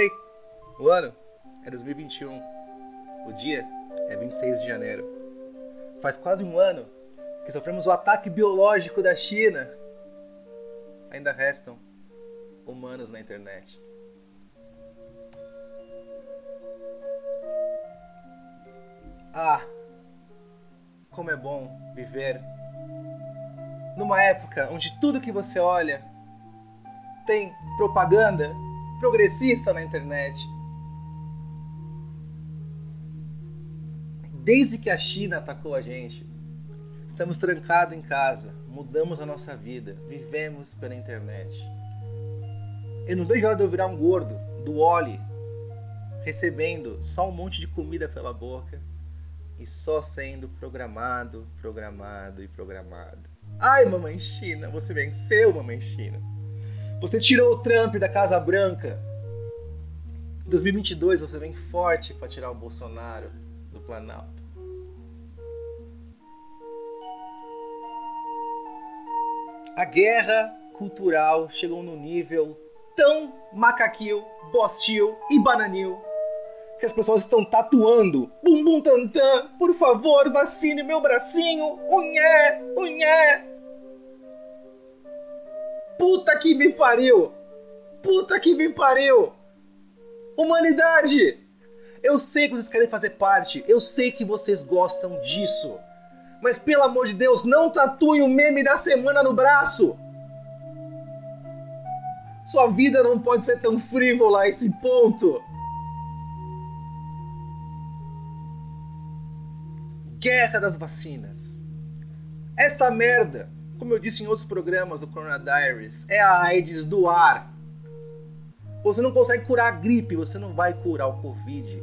Oi, o ano é 2021. O dia é 26 de janeiro. Faz quase um ano que sofremos o ataque biológico da China. Ainda restam humanos na internet. Ah, como é bom viver numa época onde tudo que você olha tem propaganda progressista na internet. Desde que a China atacou a gente, estamos trancados em casa, mudamos a nossa vida, vivemos pela internet. Eu não vejo a hora de eu virar um gordo do Oli, recebendo só um monte de comida pela boca e só sendo programado, programado e programado. Ai, mamãe China, você venceu, mamãe China. Você tirou o Trump da Casa Branca. Em 2022 você vem forte para tirar o Bolsonaro do Planalto. A guerra cultural chegou num nível tão macaquil, bostil e bananil que as pessoas estão tatuando. Bumbum tantã, por favor, vacine meu bracinho. Unhé, unhé. Puta que me pariu. Puta que me pariu. Humanidade. Eu sei que vocês querem fazer parte. Eu sei que vocês gostam disso. Mas pelo amor de Deus, não tatue o meme da semana no braço. Sua vida não pode ser tão frívola a esse ponto. guerra das vacinas. Essa merda, como eu disse em outros programas do Corona Diaries, é a AIDS do ar. Você não consegue curar a gripe, você não vai curar o Covid.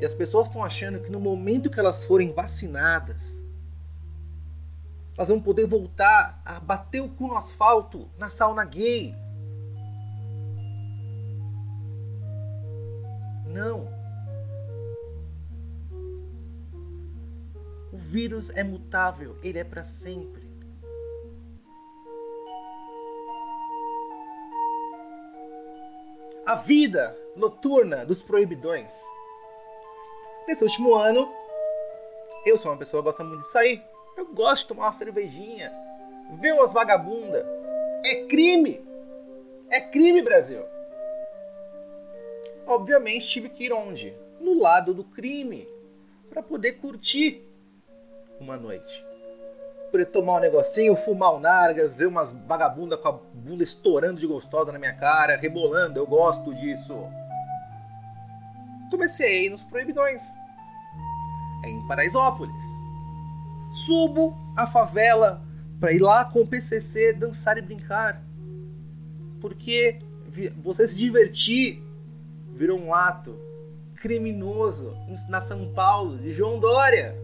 E as pessoas estão achando que no momento que elas forem vacinadas, elas vão poder voltar a bater o cu no asfalto na sauna gay. Não. O vírus é mutável, ele é para sempre. A vida noturna dos proibidões. Nesse último ano, eu sou uma pessoa que gosta muito de sair. Eu gosto de tomar uma cervejinha, ver umas vagabundas. É crime! É crime, Brasil! Obviamente tive que ir onde? No lado do crime, para poder curtir uma noite. Tomar um negocinho, fumar um nargas, ver umas vagabundas com a bunda estourando de gostosa na minha cara, rebolando, eu gosto disso. Comecei nos proibidões. Em Paraisópolis. Subo a favela para ir lá com o PCC dançar e brincar. Porque você se divertir virou um ato criminoso na São Paulo de João Dória.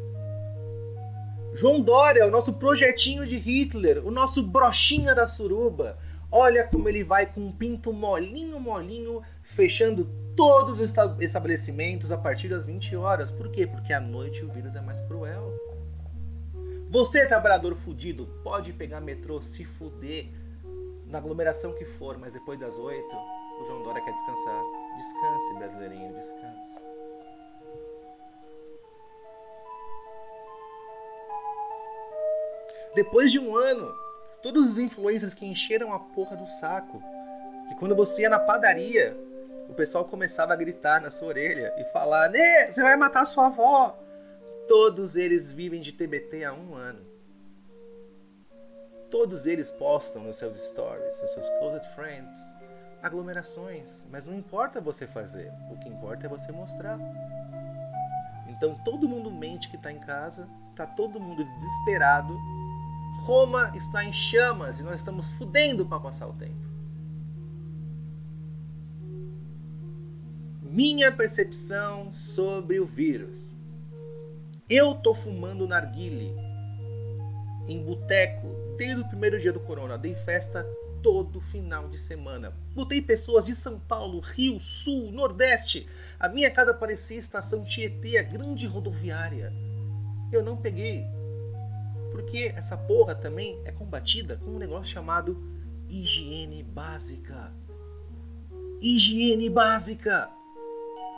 João Dória, o nosso projetinho de Hitler, o nosso brochinha da suruba. Olha como ele vai com um pinto molinho, molinho, fechando todos os estabelecimentos a partir das 20 horas. Por quê? Porque à noite o vírus é mais cruel. Você, trabalhador fudido, pode pegar metrô, se fuder, na aglomeração que for, mas depois das 8, o João Dória quer descansar. Descanse, brasileirinho, descanse. Depois de um ano, todos os influencers que encheram a porra do saco, que quando você ia na padaria, o pessoal começava a gritar na sua orelha e falar: Né, você vai matar sua avó. Todos eles vivem de TBT há um ano. Todos eles postam nos seus stories, nos seus closed friends, aglomerações. Mas não importa você fazer, o que importa é você mostrar. Então todo mundo mente que está em casa, tá todo mundo desesperado Roma está em chamas e nós estamos fudendo para passar o tempo. Minha percepção sobre o vírus. Eu tô fumando narguile em boteco desde o primeiro dia do corona. Dei festa todo final de semana. Botei pessoas de São Paulo, Rio, Sul, Nordeste. A minha casa parecia estação Tietê, a grande rodoviária. Eu não peguei porque essa porra também é combatida com um negócio chamado higiene básica. higiene básica.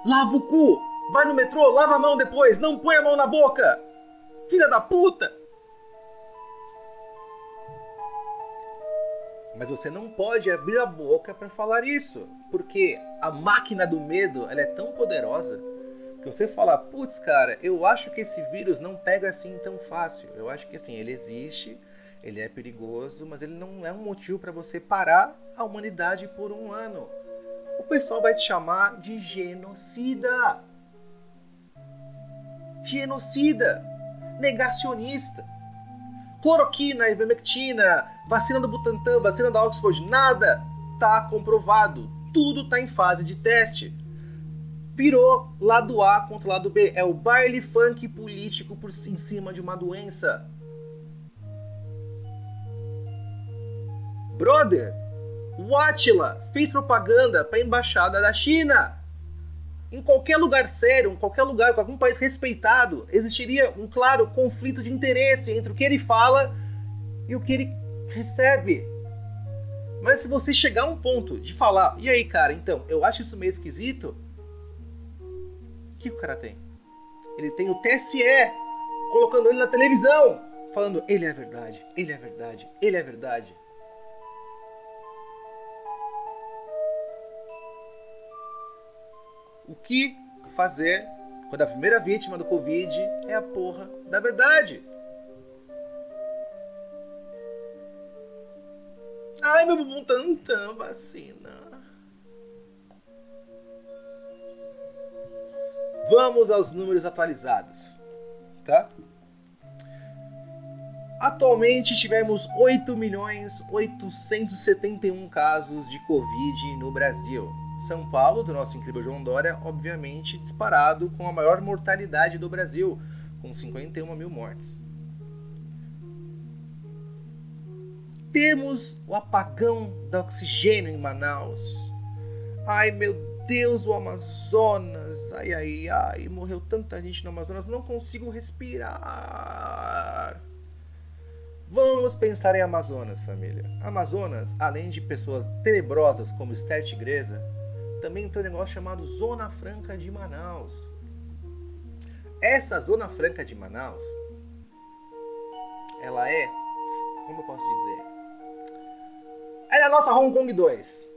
Lava o cu, vai no metrô, lava a mão depois, não põe a mão na boca. Filha da puta! Mas você não pode abrir a boca para falar isso, porque a máquina do medo ela é tão poderosa que você fala, putz, cara, eu acho que esse vírus não pega assim tão fácil. Eu acho que assim ele existe, ele é perigoso, mas ele não é um motivo para você parar a humanidade por um ano. O pessoal vai te chamar de genocida. Genocida, negacionista cloroquina, ivermectina, vacina do Butantan, vacina da Oxford, nada tá comprovado. Tudo tá em fase de teste. Virou lado A contra lado B. É o baile funk político por em cima de uma doença. Brother, o fez propaganda para a embaixada da China em qualquer lugar sério, em qualquer lugar, com algum país respeitado, existiria um claro conflito de interesse entre o que ele fala e o que ele recebe. Mas se você chegar a um ponto de falar, e aí, cara, então, eu acho isso meio esquisito, o que o cara tem? Ele tem o TSE colocando ele na televisão, falando, ele é verdade, ele é verdade, ele é verdade. o que fazer quando a primeira vítima do Covid é a porra da verdade. Ai, meu bumbum tantã, vacina. Vamos aos números atualizados, tá? Atualmente tivemos 8 milhões 871 casos de Covid no Brasil. São Paulo, do nosso incrível João Dória, obviamente disparado com a maior mortalidade do Brasil, com 51 mil mortes. Temos o apagão do oxigênio em Manaus. Ai meu Deus, o Amazonas. Ai, ai, ai, morreu tanta gente no Amazonas, não consigo respirar. Vamos pensar em Amazonas, família. Amazonas, além de pessoas tenebrosas como Esther Tigresa, também tem um negócio chamado Zona Franca de Manaus. Essa Zona Franca de Manaus, ela é, como eu posso dizer? Ela é a nossa Hong Kong 2.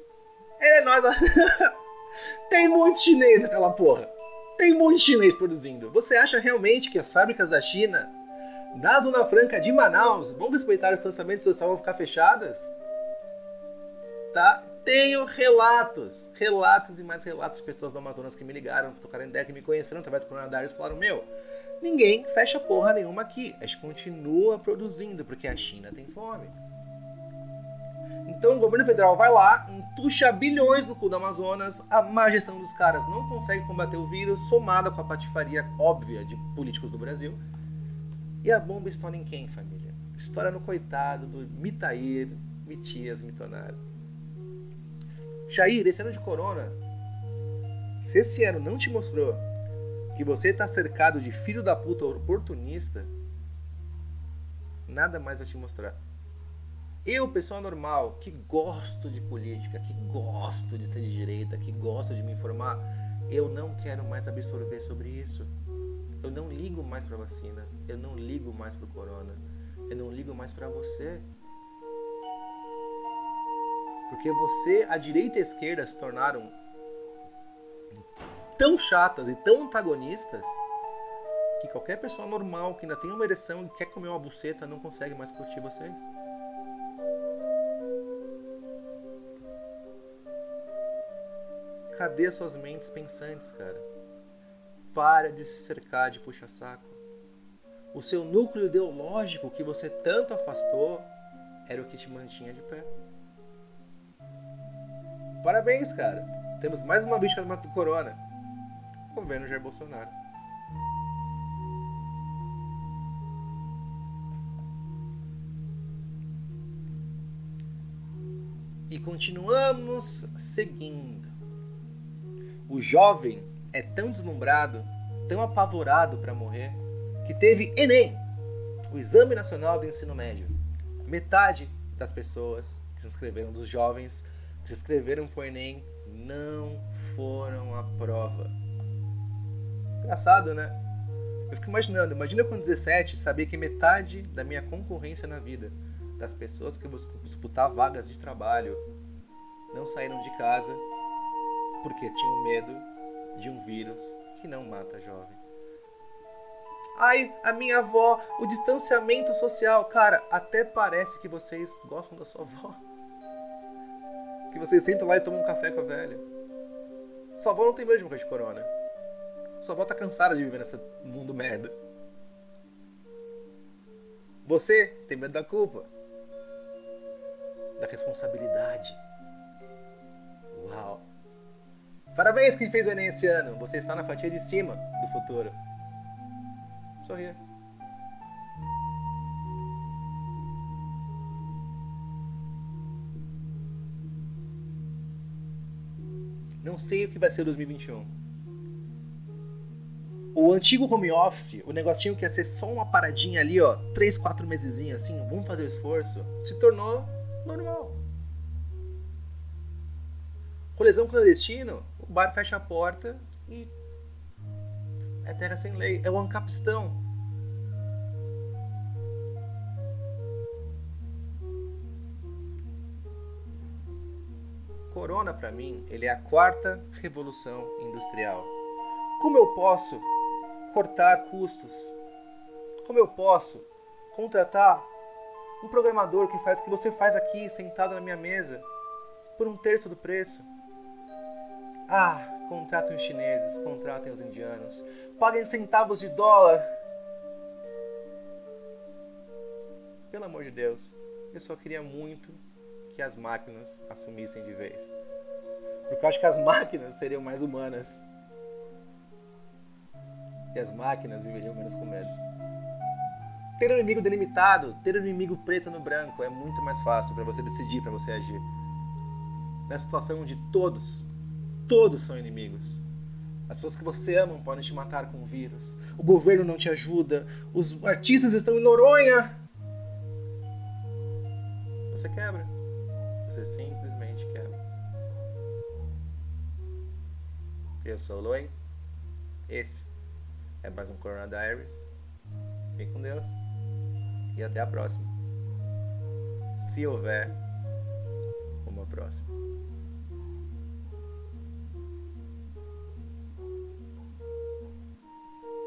Ela é nossa... tem muito chinês naquela porra. Tem muito chinês produzindo. Você acha realmente que as fábricas da China, da Zona Franca de Manaus, vão respeitar o distanciamento social, vão ficar fechadas? Tá? tenho relatos, relatos e mais relatos de pessoas do Amazonas que me ligaram, tocaram ideia, que me conheceram através do coronavirus e falaram: Meu, ninguém fecha porra nenhuma aqui. A gente continua produzindo porque a China tem fome. Então o governo federal vai lá, entuxa bilhões no cu do Amazonas, a má gestão dos caras não consegue combater o vírus, somada com a patifaria óbvia de políticos do Brasil. E a bomba estoura em quem, família? Estoura no coitado do Mitair, Mitias, Mitonário. Jair, esse ano de corona, se esse ano não te mostrou que você está cercado de filho da puta oportunista, nada mais vai te mostrar. Eu, pessoa normal, que gosto de política, que gosto de ser de direita, que gosto de me informar, eu não quero mais absorver sobre isso. Eu não ligo mais para vacina, eu não ligo mais para o corona, eu não ligo mais para você. Porque você, a direita e a esquerda se tornaram tão chatas e tão antagonistas que qualquer pessoa normal que ainda tem uma ereção e quer comer uma buceta não consegue mais curtir vocês. Cadê suas mentes pensantes, cara? Para de se cercar de puxa-saco. O seu núcleo ideológico que você tanto afastou era o que te mantinha de pé. Parabéns, cara. Temos mais uma vítima do corona. Governo Jair Bolsonaro. E continuamos seguindo. O jovem é tão deslumbrado, tão apavorado para morrer, que teve Enem, o Exame Nacional do Ensino Médio. Metade das pessoas que se inscreveram, dos jovens, se inscreveram para o Enem não foram à prova. Engraçado, né? Eu fico imaginando, imagina com 17 saber que metade da minha concorrência na vida, das pessoas que vão disputar vagas de trabalho, não saíram de casa porque tinham medo de um vírus que não mata jovem. Ai, a minha avó, o distanciamento social. Cara, até parece que vocês gostam da sua avó. Que vocês sentam lá e tomam um café com a velha. Sua avó não tem medo de morrer de corona. Sua avó tá cansada de viver nesse mundo merda. Você tem medo da culpa. Da responsabilidade. Uau. Parabéns quem fez o Enem esse ano. Você está na fatia de cima do futuro. Sorria. Não sei o que vai ser 2021. O antigo home office, o negocinho que ia ser só uma paradinha ali, ó, três, quatro meses assim, vamos fazer o esforço, se tornou normal. Colisão clandestino, o bar fecha a porta e é terra sem lei, é o ancapistão. Corona para mim, ele é a quarta revolução industrial. Como eu posso cortar custos? Como eu posso contratar um programador que faz o que você faz aqui, sentado na minha mesa, por um terço do preço? Ah, contratem os chineses, contratem os indianos, paguem centavos de dólar. Pelo amor de Deus, eu só queria muito que as máquinas assumissem de vez. Porque eu acho que as máquinas seriam mais humanas. E as máquinas viveriam menos com medo. Ter um inimigo delimitado, ter um inimigo preto no branco é muito mais fácil para você decidir, para você agir. Nessa situação onde todos Todos são inimigos. As pessoas que você ama podem te matar com o vírus. O governo não te ajuda. Os artistas estão em Noronha. Você quebra. Você simplesmente quebra. Eu sou o Loi. Esse é mais um Corona Diaries. Fique com Deus. E até a próxima. Se houver uma próxima.